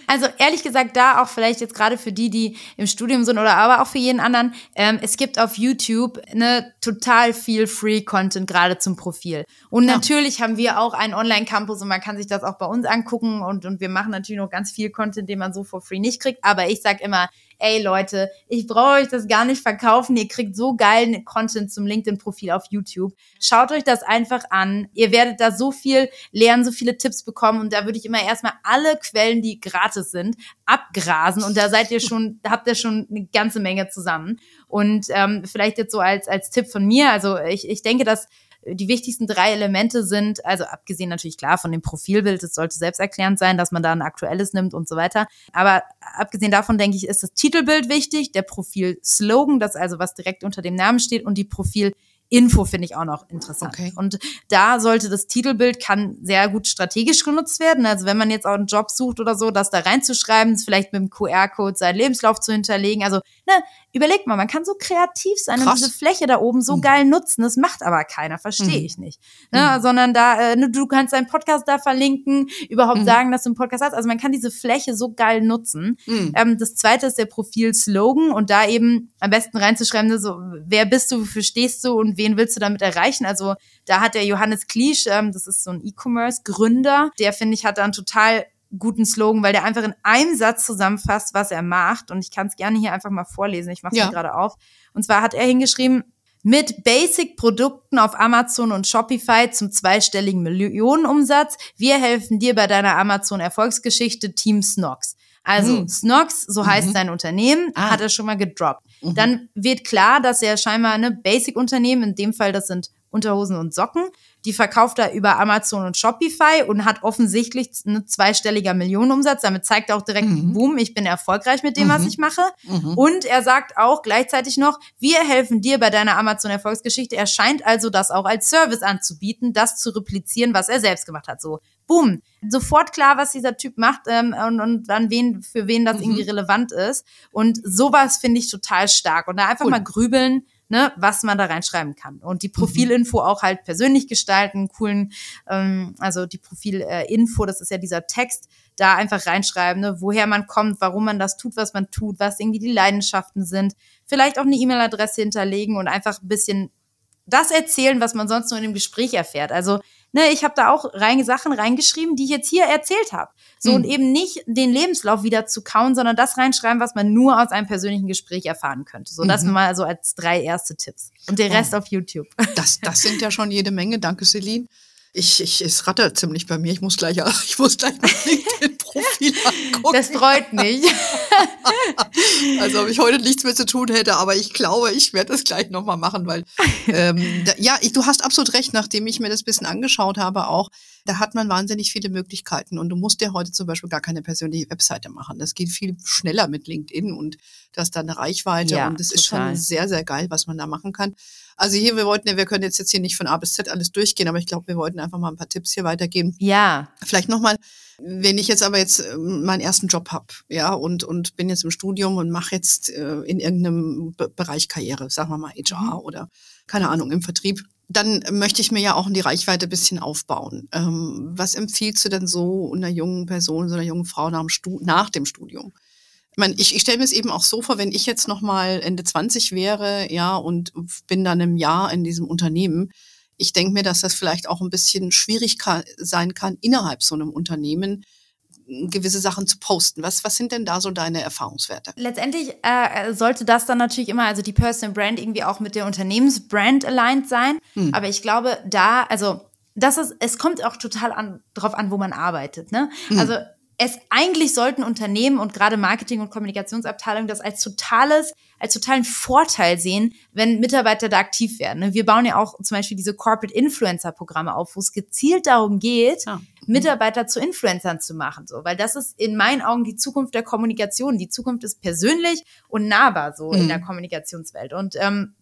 Also ehrlich gesagt, da auch vielleicht jetzt gerade für die, die im Studium sind oder aber auch für jeden anderen, ähm, es gibt auf YouTube ne, total viel Free-Content gerade zum Profil. Und ja. natürlich haben wir auch einen Online-Campus und man kann sich das auch bei uns angucken und, und wir machen natürlich noch ganz viel Content, den man so for free nicht kriegt. Aber ich sag immer, ey Leute, ich brauche euch das gar nicht verkaufen. Ihr kriegt so geilen Content zum LinkedIn-Profil auf YouTube. Schaut euch das einfach an. Ihr werdet da so viel lernen, so viele Tipps bekommen. Und da würde ich immer erstmal alle Quellen, die gratis sind, abgrasen. Und da seid ihr schon, habt ihr schon eine ganze Menge zusammen. Und ähm, vielleicht jetzt so als, als Tipp von mir, also ich, ich denke, dass die wichtigsten drei Elemente sind, also abgesehen natürlich klar von dem Profilbild, es sollte selbsterklärend sein, dass man da ein aktuelles nimmt und so weiter. Aber abgesehen davon denke ich, ist das Titelbild wichtig, der Profil-Slogan, das also was direkt unter dem Namen steht und die Profil- Info finde ich auch noch interessant. Okay. Und da sollte das Titelbild kann sehr gut strategisch genutzt werden. Also wenn man jetzt auch einen Job sucht oder so, das da reinzuschreiben, vielleicht mit dem QR-Code seinen Lebenslauf zu hinterlegen. Also ne, überlegt mal, man kann so kreativ sein Krass. und diese Fläche da oben so mhm. geil nutzen. Das macht aber keiner, verstehe mhm. ich nicht. Ne, mhm. Sondern da, äh, ne, du kannst deinen Podcast da verlinken, überhaupt mhm. sagen, dass du einen Podcast hast. Also man kann diese Fläche so geil nutzen. Mhm. Ähm, das zweite ist der Profil-Slogan und da eben am besten reinzuschreiben, so, wer bist du, wofür stehst du und wen willst du damit erreichen? Also da hat der Johannes Kliesch, ähm, das ist so ein E-Commerce-Gründer, der finde ich hat da einen total guten Slogan, weil der einfach in einem Satz zusammenfasst, was er macht. Und ich kann es gerne hier einfach mal vorlesen. Ich mache es ja. gerade auf. Und zwar hat er hingeschrieben, mit Basic-Produkten auf Amazon und Shopify zum zweistelligen Millionenumsatz. Wir helfen dir bei deiner Amazon-Erfolgsgeschichte Team Snox. Also hm. Snox, so heißt mhm. sein Unternehmen, ah. hat er schon mal gedroppt. Mhm. Dann wird klar, dass er scheinbar eine Basic-Unternehmen, in dem Fall das sind Unterhosen und Socken, die verkauft er über Amazon und Shopify und hat offensichtlich einen zweistelliger Millionenumsatz. Damit zeigt er auch direkt, mhm. boom, ich bin erfolgreich mit dem, mhm. was ich mache. Mhm. Und er sagt auch gleichzeitig noch, wir helfen dir bei deiner Amazon-Erfolgsgeschichte. Er scheint also das auch als Service anzubieten, das zu replizieren, was er selbst gemacht hat. So, boom, sofort klar, was dieser Typ macht ähm, und, und dann wen, für wen das mhm. irgendwie relevant ist. Und sowas finde ich total stark. Und da einfach cool. mal grübeln, ne, was man da reinschreiben kann. Und die mhm. Profilinfo auch halt persönlich gestalten, coolen, ähm, also die Profilinfo, das ist ja dieser Text, da einfach reinschreiben, ne, woher man kommt, warum man das tut, was man tut, was irgendwie die Leidenschaften sind. Vielleicht auch eine E-Mail-Adresse hinterlegen und einfach ein bisschen das erzählen, was man sonst nur in dem Gespräch erfährt. Also ne, ich habe da auch rein, Sachen reingeschrieben, die ich jetzt hier erzählt habe. So mhm. und eben nicht den Lebenslauf wieder zu kauen, sondern das reinschreiben, was man nur aus einem persönlichen Gespräch erfahren könnte. So, mhm. das mal so als drei erste Tipps. Und der Rest oh. auf YouTube. Das, das sind ja schon jede Menge. Danke, Celine. Ich, ich, es rattert ziemlich bei mir. Ich muss gleich, ich muss gleich mein LinkedIn-Profil angucken. Das freut mich. also, ob ich heute nichts mehr zu tun hätte, aber ich glaube, ich werde das gleich nochmal machen, weil, ähm, da, ja, ich, du hast absolut recht, nachdem ich mir das bisschen angeschaut habe, auch, da hat man wahnsinnig viele Möglichkeiten und du musst dir heute zum Beispiel gar keine persönliche Webseite machen. Das geht viel schneller mit LinkedIn und du hast da eine Reichweite ja, und das ist schon sehr, sehr geil, was man da machen kann. Also hier, wir wollten ja, wir können jetzt, jetzt hier nicht von A bis Z alles durchgehen, aber ich glaube, wir wollten einfach mal ein paar Tipps hier weitergeben. Ja. Vielleicht nochmal, wenn ich jetzt aber jetzt äh, meinen ersten Job habe, ja, und, und bin jetzt im Studium und mache jetzt äh, in irgendeinem Be Bereich Karriere, sagen wir mal HR mhm. oder keine Ahnung, im Vertrieb, dann möchte ich mir ja auch in die Reichweite ein bisschen aufbauen. Ähm, was empfiehlst du denn so einer jungen Person, so einer jungen Frau nach dem, Stu nach dem Studium? Ich meine, ich, ich stelle mir es eben auch so vor, wenn ich jetzt noch mal Ende 20 wäre, ja, und bin dann im Jahr in diesem Unternehmen, ich denke mir, dass das vielleicht auch ein bisschen schwierig kann, sein kann, innerhalb so einem Unternehmen gewisse Sachen zu posten. Was, was sind denn da so deine Erfahrungswerte? Letztendlich äh, sollte das dann natürlich immer, also die Personal Brand irgendwie auch mit der Unternehmensbrand aligned sein. Hm. Aber ich glaube, da, also das ist, es kommt auch total an, drauf an, wo man arbeitet. Ne? Hm. Also es eigentlich sollten Unternehmen und gerade Marketing- und Kommunikationsabteilungen das als totales, als totalen Vorteil sehen, wenn Mitarbeiter da aktiv werden. Ne? Wir bauen ja auch zum Beispiel diese Corporate Influencer Programme auf, wo es gezielt darum geht, ja. Mitarbeiter zu Influencern zu machen, so, weil das ist in meinen Augen die Zukunft der Kommunikation. Die Zukunft ist persönlich und nahbar so mhm. in der Kommunikationswelt. Und ähm,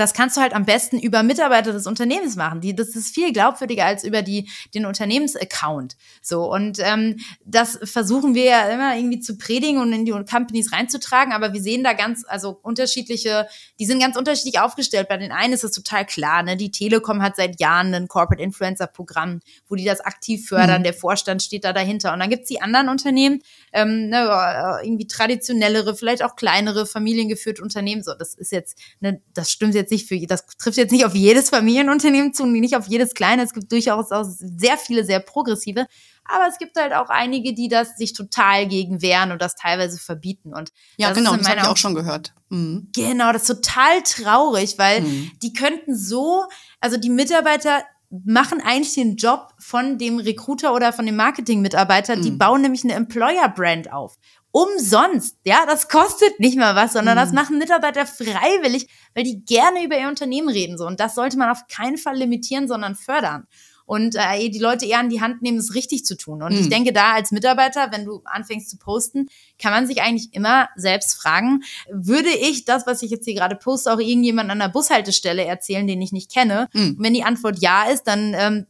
das kannst du halt am besten über Mitarbeiter des Unternehmens machen. Die, das ist viel glaubwürdiger als über die, den Unternehmensaccount. So, und ähm, das versuchen wir ja immer irgendwie zu predigen und in die Companies reinzutragen, aber wir sehen da ganz, also unterschiedliche, die sind ganz unterschiedlich aufgestellt. Bei den einen ist es total klar, ne? Die Telekom hat seit Jahren ein Corporate Influencer Programm, wo die das aktiv fördern, mhm. der Vorstand steht da dahinter. Und dann gibt's die anderen Unternehmen, ähm, ne, äh, irgendwie traditionellere, vielleicht auch kleinere, familiengeführte Unternehmen. So, das ist jetzt, ne, das stimmt jetzt jetzt nicht für, das trifft jetzt nicht auf jedes Familienunternehmen zu, nicht auf jedes kleine. Es gibt durchaus auch sehr viele sehr progressive. Aber es gibt halt auch einige, die das sich total gegen wehren und das teilweise verbieten. Und ja, das genau, das habe ich auch schon gehört. Mhm. Genau, das ist total traurig, weil mhm. die könnten so, also die Mitarbeiter machen eigentlich den Job von dem Recruiter oder von dem Marketing-Mitarbeiter. Mhm. Die bauen nämlich eine Employer-Brand auf umsonst. Ja, das kostet nicht mal was, sondern mhm. das machen Mitarbeiter freiwillig, weil die gerne über ihr Unternehmen reden. So. Und das sollte man auf keinen Fall limitieren, sondern fördern. Und äh, die Leute eher an die Hand nehmen, es richtig zu tun. Und mhm. ich denke, da als Mitarbeiter, wenn du anfängst zu posten, kann man sich eigentlich immer selbst fragen, würde ich das, was ich jetzt hier gerade poste, auch irgendjemand an der Bushaltestelle erzählen, den ich nicht kenne? Mhm. wenn die Antwort ja ist, dann ähm,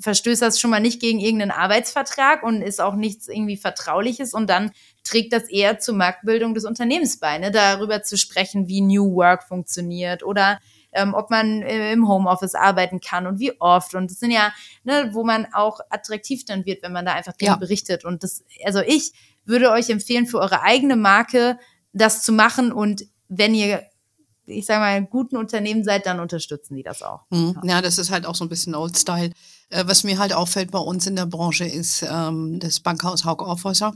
verstößt das schon mal nicht gegen irgendeinen Arbeitsvertrag und ist auch nichts irgendwie Vertrauliches und dann trägt das eher zur Marktbildung des Unternehmens bei, ne? darüber zu sprechen, wie New Work funktioniert oder ähm, ob man äh, im Homeoffice arbeiten kann und wie oft. Und das sind ja, ne, wo man auch attraktiv dann wird, wenn man da einfach ja. berichtet. Und das, also ich würde euch empfehlen, für eure eigene Marke das zu machen und wenn ihr ich sage mal, guten Unternehmen seid, dann unterstützen die das auch. Mhm. Ja, das ist halt auch so ein bisschen Old Style. Äh, was mir halt auffällt bei uns in der Branche ist ähm, das Bankhaus Haug Aufhäuser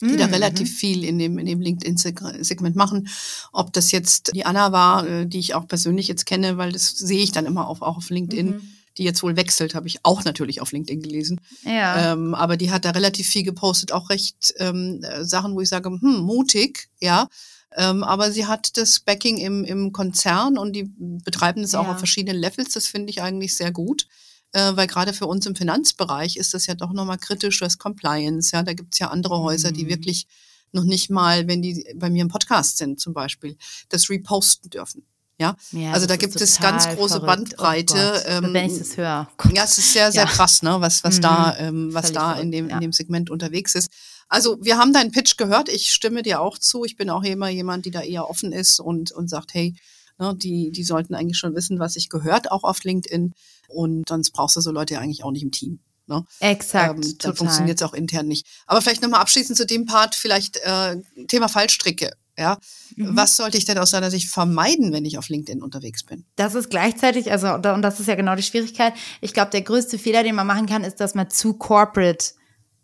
die da mhm, relativ mhm. viel in dem, in dem LinkedIn-Segment machen. Ob das jetzt die Anna war, äh, die ich auch persönlich jetzt kenne, weil das sehe ich dann immer auf, auch auf LinkedIn. Mhm. Die jetzt wohl wechselt, habe ich auch natürlich auf LinkedIn gelesen. Ja. Ähm, aber die hat da relativ viel gepostet, auch recht ähm, äh, Sachen, wo ich sage, hm, mutig, ja. Ähm, aber sie hat das Backing im, im Konzern und die betreiben das ja. auch auf verschiedenen Levels. Das finde ich eigentlich sehr gut äh, weil gerade für uns im Finanzbereich ist das ja doch nochmal kritisch, das Compliance. Ja, da gibt's ja andere Häuser, die mhm. wirklich noch nicht mal, wenn die bei mir im Podcast sind zum Beispiel, das reposten dürfen. Ja, ja also da gibt es ganz große verrückt. Oh Bandbreite. Oh ähm, wenn ich das höre. Ja, es ist sehr, sehr ja. krass, ne, was, was mhm. da, ähm, was da in dem, ja. in dem Segment unterwegs ist. Also wir haben deinen Pitch gehört. Ich stimme dir auch zu. Ich bin auch immer jemand, die da eher offen ist und, und sagt, hey, ne, die, die sollten eigentlich schon wissen, was sich gehört, auch auf LinkedIn. Und sonst brauchst du so Leute ja eigentlich auch nicht im Team. Ne? Exakt. Ähm, dann funktioniert es auch intern nicht. Aber vielleicht nochmal abschließend zu dem Part, vielleicht äh, Thema Fallstricke. Ja, mhm. was sollte ich denn aus deiner Sicht vermeiden, wenn ich auf LinkedIn unterwegs bin? Das ist gleichzeitig, also und das ist ja genau die Schwierigkeit. Ich glaube, der größte Fehler, den man machen kann, ist, dass man zu corporate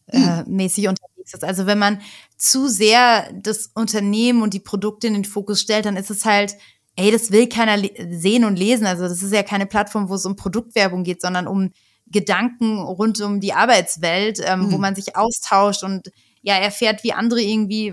äh, mhm. mäßig unterwegs ist. Also wenn man zu sehr das Unternehmen und die Produkte in den Fokus stellt, dann ist es halt ey, das will keiner sehen und lesen. Also das ist ja keine Plattform, wo es um Produktwerbung geht, sondern um Gedanken rund um die Arbeitswelt, ähm, mhm. wo man sich austauscht und ja erfährt, wie andere irgendwie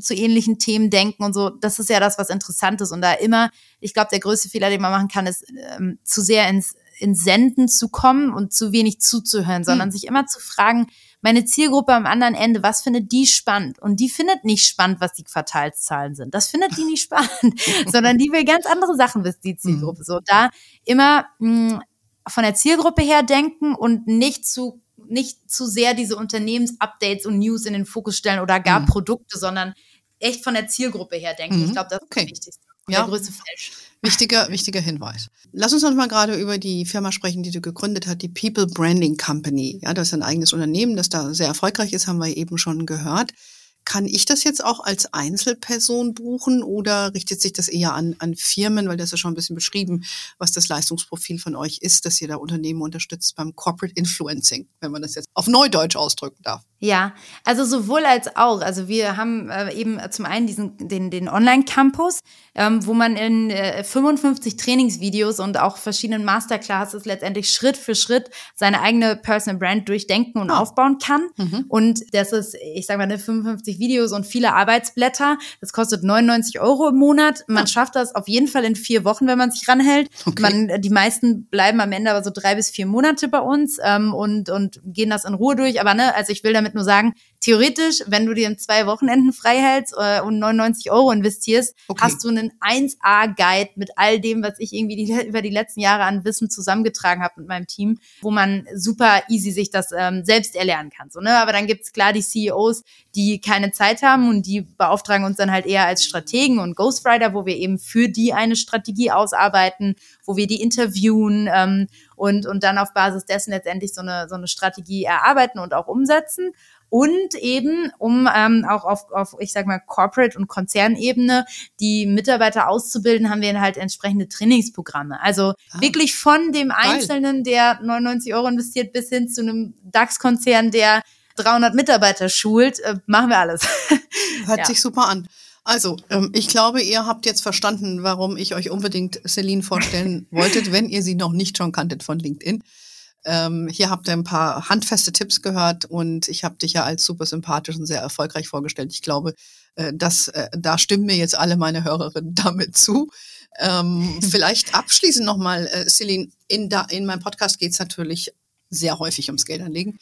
zu ähnlichen Themen denken und so. Das ist ja das, was interessant ist. Und da immer, ich glaube, der größte Fehler, den man machen kann, ist ähm, zu sehr ins, ins Senden zu kommen und zu wenig zuzuhören, sondern mhm. sich immer zu fragen, meine Zielgruppe am anderen Ende, was findet die spannend? Und die findet nicht spannend, was die Quartalszahlen sind. Das findet die nicht spannend, sondern die will ganz andere Sachen, wissen die Zielgruppe. Mhm. So, da immer mh, hm, von der Zielgruppe her denken und nicht zu nicht zu sehr diese Unternehmensupdates und News in den Fokus stellen oder gar mhm. Produkte, sondern echt von der Zielgruppe her denken. Mhm. Ich glaube, das okay. ist das Wichtigste. Ja. Der größte Falsch. Wichtiger, wichtiger Hinweis. Lass uns noch mal gerade über die Firma sprechen, die du gegründet hast, die People Branding Company. Ja, das ist ein eigenes Unternehmen, das da sehr erfolgreich ist, haben wir eben schon gehört. Kann ich das jetzt auch als Einzelperson buchen oder richtet sich das eher an, an Firmen, weil das ist ja schon ein bisschen beschrieben, was das Leistungsprofil von euch ist, dass ihr da Unternehmen unterstützt beim Corporate Influencing, wenn man das jetzt auf Neudeutsch ausdrücken darf? Ja, also sowohl als auch. Also wir haben äh, eben zum einen diesen den den Online-Campus, ähm, wo man in äh, 55 Trainingsvideos und auch verschiedenen Masterclasses letztendlich Schritt für Schritt seine eigene Personal Brand durchdenken und oh. aufbauen kann. Mhm. Und das ist, ich sage mal, eine 55 Videos und viele Arbeitsblätter. Das kostet 99 Euro im Monat. Man oh. schafft das auf jeden Fall in vier Wochen, wenn man sich ranhält. Okay. Man, die meisten bleiben am Ende aber so drei bis vier Monate bei uns ähm, und und gehen das in Ruhe durch. Aber ne, also ich will damit damit nur sagen, theoretisch, wenn du dir in zwei Wochenenden frei hältst äh, und 99 Euro investierst, okay. hast du einen 1A-Guide mit all dem, was ich irgendwie die, über die letzten Jahre an Wissen zusammengetragen habe mit meinem Team, wo man super easy sich das ähm, selbst erlernen kann. So, ne? Aber dann gibt's klar die CEOs, die keine Zeit haben und die beauftragen uns dann halt eher als Strategen und Ghostwriter, wo wir eben für die eine Strategie ausarbeiten, wo wir die interviewen ähm, und, und dann auf Basis dessen letztendlich so eine, so eine Strategie erarbeiten und auch umsetzen. Und eben, um ähm, auch auf, auf, ich sag mal, Corporate- und Konzernebene die Mitarbeiter auszubilden, haben wir halt entsprechende Trainingsprogramme. Also ah, wirklich von dem Einzelnen, der 99 Euro investiert, bis hin zu einem DAX-Konzern, der 300 Mitarbeiter schult, äh, machen wir alles. Hört ja. sich super an. Also, ähm, ich glaube, ihr habt jetzt verstanden, warum ich euch unbedingt Celine vorstellen wolltet, wenn ihr sie noch nicht schon kanntet von LinkedIn. Ähm, hier habt ihr ein paar handfeste Tipps gehört und ich habe dich ja als super sympathisch und sehr erfolgreich vorgestellt. Ich glaube, äh, dass, äh, da stimmen mir jetzt alle meine Hörerinnen damit zu. Ähm, vielleicht abschließend nochmal, äh, Celine, in, da, in meinem Podcast geht es natürlich sehr häufig ums Geldanlegen.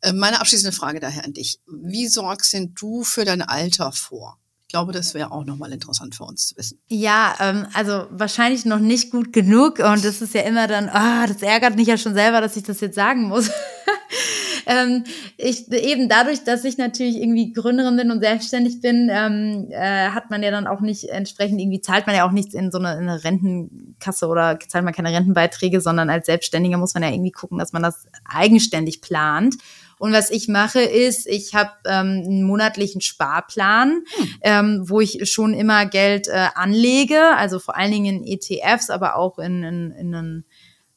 Äh, meine abschließende Frage daher an dich. Wie sorgst denn du für dein Alter vor? Ich glaube, das wäre auch nochmal interessant für uns zu wissen. Ja, ähm, also wahrscheinlich noch nicht gut genug und das ist ja immer dann, ah, das ärgert mich ja schon selber, dass ich das jetzt sagen muss. ähm, ich eben dadurch, dass ich natürlich irgendwie Gründerin bin und selbstständig bin, ähm, äh, hat man ja dann auch nicht entsprechend irgendwie zahlt man ja auch nichts in so eine, in eine Rentenkasse oder zahlt man keine Rentenbeiträge, sondern als Selbstständiger muss man ja irgendwie gucken, dass man das eigenständig plant. Und was ich mache, ist, ich habe ähm, einen monatlichen Sparplan, hm. ähm, wo ich schon immer Geld äh, anlege, also vor allen Dingen in ETFs, aber auch in, in, in einen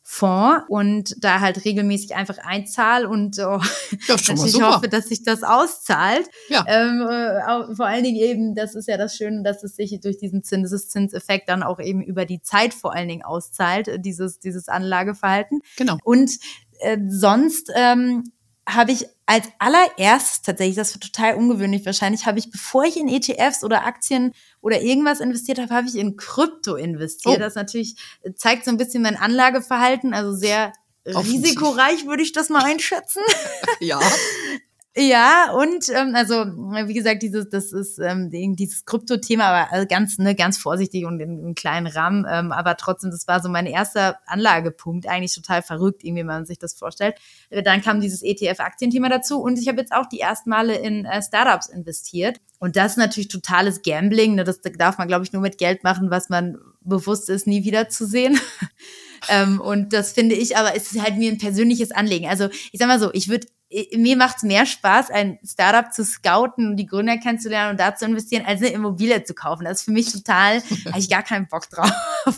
Fonds und da halt regelmäßig einfach einzahl und oh, ja, ich hoffe, dass sich das auszahlt. Ja. Ähm, äh, vor allen Dingen eben, das ist ja das Schöne, dass es sich durch diesen Zinseszinseffekt dann auch eben über die Zeit vor allen Dingen auszahlt, dieses, dieses Anlageverhalten. Genau. Und äh, sonst ähm, habe ich als allererstes tatsächlich, das war total ungewöhnlich wahrscheinlich, habe ich, bevor ich in ETFs oder Aktien oder irgendwas investiert habe, habe ich in Krypto investiert. Oh. Das natürlich zeigt so ein bisschen mein Anlageverhalten, also sehr risikoreich würde ich das mal einschätzen. ja. Ja, und ähm, also wie gesagt, dieses, das ist ähm, dieses Krypto-Thema, aber also ganz, ne, ganz vorsichtig und in, in kleinen Rahmen. Ähm, aber trotzdem, das war so mein erster Anlagepunkt, eigentlich total verrückt, irgendwie, wenn man sich das vorstellt. Äh, dann kam dieses ETF-Aktienthema dazu und ich habe jetzt auch die ersten Male in äh, Startups investiert. Und das ist natürlich totales Gambling. Ne? Das darf man, glaube ich, nur mit Geld machen, was man bewusst ist, nie wieder zu sehen. ähm, und das finde ich aber, es ist halt mir ein persönliches Anliegen. Also ich sag mal so, ich würde mir macht es mehr Spaß, ein Startup zu scouten und die Gründer kennenzulernen und da zu investieren, als eine Immobilie zu kaufen. Das ist für mich total, habe ich gar keinen Bock drauf.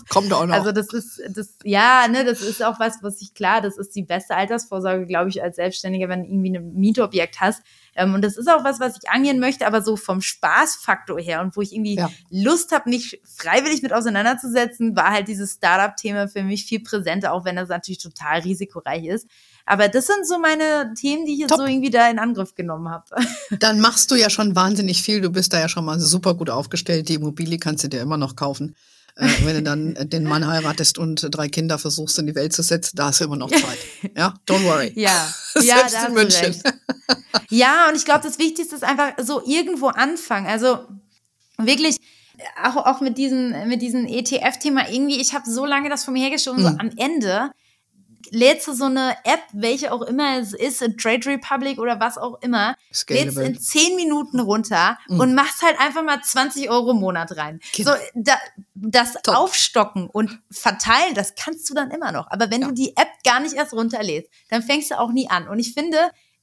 Kommt auch noch. Also das ist, das, ja, ne, das ist auch was, was ich klar, das ist die beste Altersvorsorge, glaube ich, als Selbstständiger, wenn du irgendwie ein Mietobjekt hast. Ähm, und das ist auch was, was ich angehen möchte, aber so vom Spaßfaktor her und wo ich irgendwie ja. Lust habe, mich freiwillig mit auseinanderzusetzen, war halt dieses Startup-Thema für mich viel präsenter, auch wenn das natürlich total risikoreich ist. Aber das sind so meine Themen, die ich jetzt Top. so irgendwie da in Angriff genommen habe. Dann machst du ja schon wahnsinnig viel. Du bist da ja schon mal super gut aufgestellt. Die Immobilie kannst du dir immer noch kaufen. Äh, wenn du dann den Mann heiratest und drei Kinder versuchst in die Welt zu setzen, da hast du immer noch Zeit. Ja, don't worry. Ja, ja da hast München. Ja, und ich glaube, das Wichtigste ist einfach so irgendwo anfangen. Also wirklich auch, auch mit diesem, mit diesem ETF-Thema irgendwie, ich habe so lange das vor mir hergeschoben, mhm. so am Ende lädst du so eine App, welche auch immer es ist, Trade Republic oder was auch immer, lädst in zehn Minuten runter mhm. und machst halt einfach mal 20 Euro im Monat rein. Genau. So, da, das Top. Aufstocken und verteilen, das kannst du dann immer noch. Aber wenn ja. du die App gar nicht erst runterlädst, dann fängst du auch nie an. Und ich finde,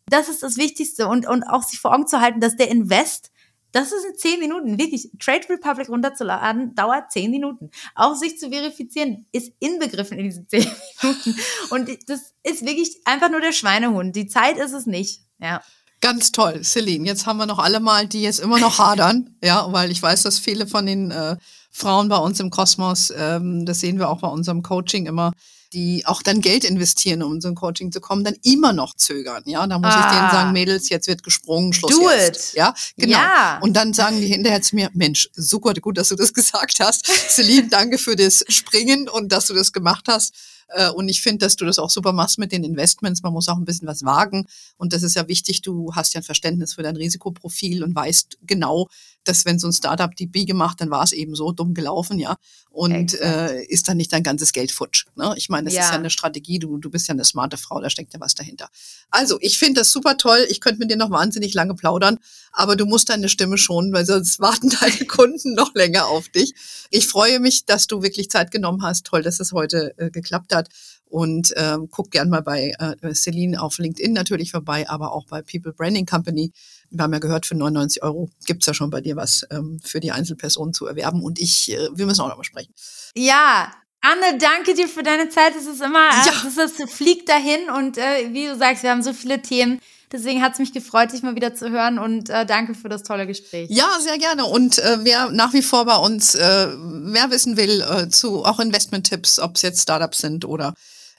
das ist das Wichtigste und, und auch sich vor Augen zu halten, dass der Invest das ist in zehn Minuten. Wirklich, Trade Republic runterzuladen, dauert zehn Minuten. Auch sich zu verifizieren, ist inbegriffen in diesen zehn Minuten. Und das ist wirklich einfach nur der Schweinehund. Die Zeit ist es nicht. Ja. Ganz toll, Celine. Jetzt haben wir noch alle mal, die jetzt immer noch hadern, ja, weil ich weiß, dass viele von den äh, Frauen bei uns im Kosmos, ähm, das sehen wir auch bei unserem Coaching immer, die auch dann Geld investieren, um in so ein Coaching zu kommen, dann immer noch zögern. Ja, da muss ah. ich denen sagen, ah. Mädels, jetzt wird gesprungen, Schluss Do jetzt. It. Ja, genau. Ja. Und dann sagen die hinterher zu mir, Mensch, super gut, dass du das gesagt hast. Celine, danke für das Springen und dass du das gemacht hast. Äh, und ich finde, dass du das auch super machst mit den Investments. Man muss auch ein bisschen was wagen. Und das ist ja wichtig. Du hast ja ein Verständnis für dein Risikoprofil und weißt genau, dass wenn so ein Startup die Biege macht, dann war es eben so dumm gelaufen, ja. Und äh, ist dann nicht dein ganzes Geld futsch. Ne? Ich meine, das ja. ist ja eine Strategie, du, du bist ja eine smarte Frau, da steckt ja was dahinter. Also, ich finde das super toll. Ich könnte mit dir noch wahnsinnig lange plaudern, aber du musst deine Stimme schonen, weil sonst warten deine Kunden noch länger auf dich. Ich freue mich, dass du wirklich Zeit genommen hast. Toll, dass es heute äh, geklappt hat. Und äh, guck gern mal bei äh, Celine auf LinkedIn natürlich vorbei, aber auch bei People Branding Company. Wir haben ja gehört, für 99 Euro gibt's ja schon bei dir was ähm, für die Einzelpersonen zu erwerben. Und ich, äh, wir müssen auch noch mal sprechen. Ja, Anne, danke dir für deine Zeit. Es ist immer, ja. äh, das ist, fliegt dahin und äh, wie du sagst, wir haben so viele Themen. Deswegen hat es mich gefreut, dich mal wieder zu hören und äh, danke für das tolle Gespräch. Ja, sehr gerne. Und äh, wer nach wie vor bei uns äh, mehr wissen will äh, zu auch Investment-Tipps, ob es jetzt Startups sind oder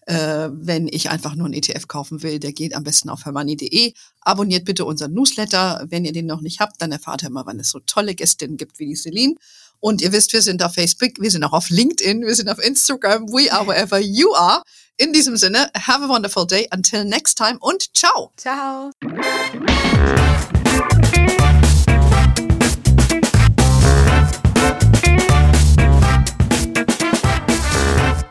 äh, wenn ich einfach nur einen ETF kaufen will, der geht am besten auf hermoney.de. Abonniert bitte unseren Newsletter. Wenn ihr den noch nicht habt, dann erfahrt ihr immer, wann es so tolle Gästinnen gibt wie die Celine. Und ihr wisst, wir sind auf Facebook, wir sind auch auf LinkedIn, wir sind auf Instagram. We are wherever you are. In diesem Sinne, have a wonderful day. Until next time und ciao. Ciao.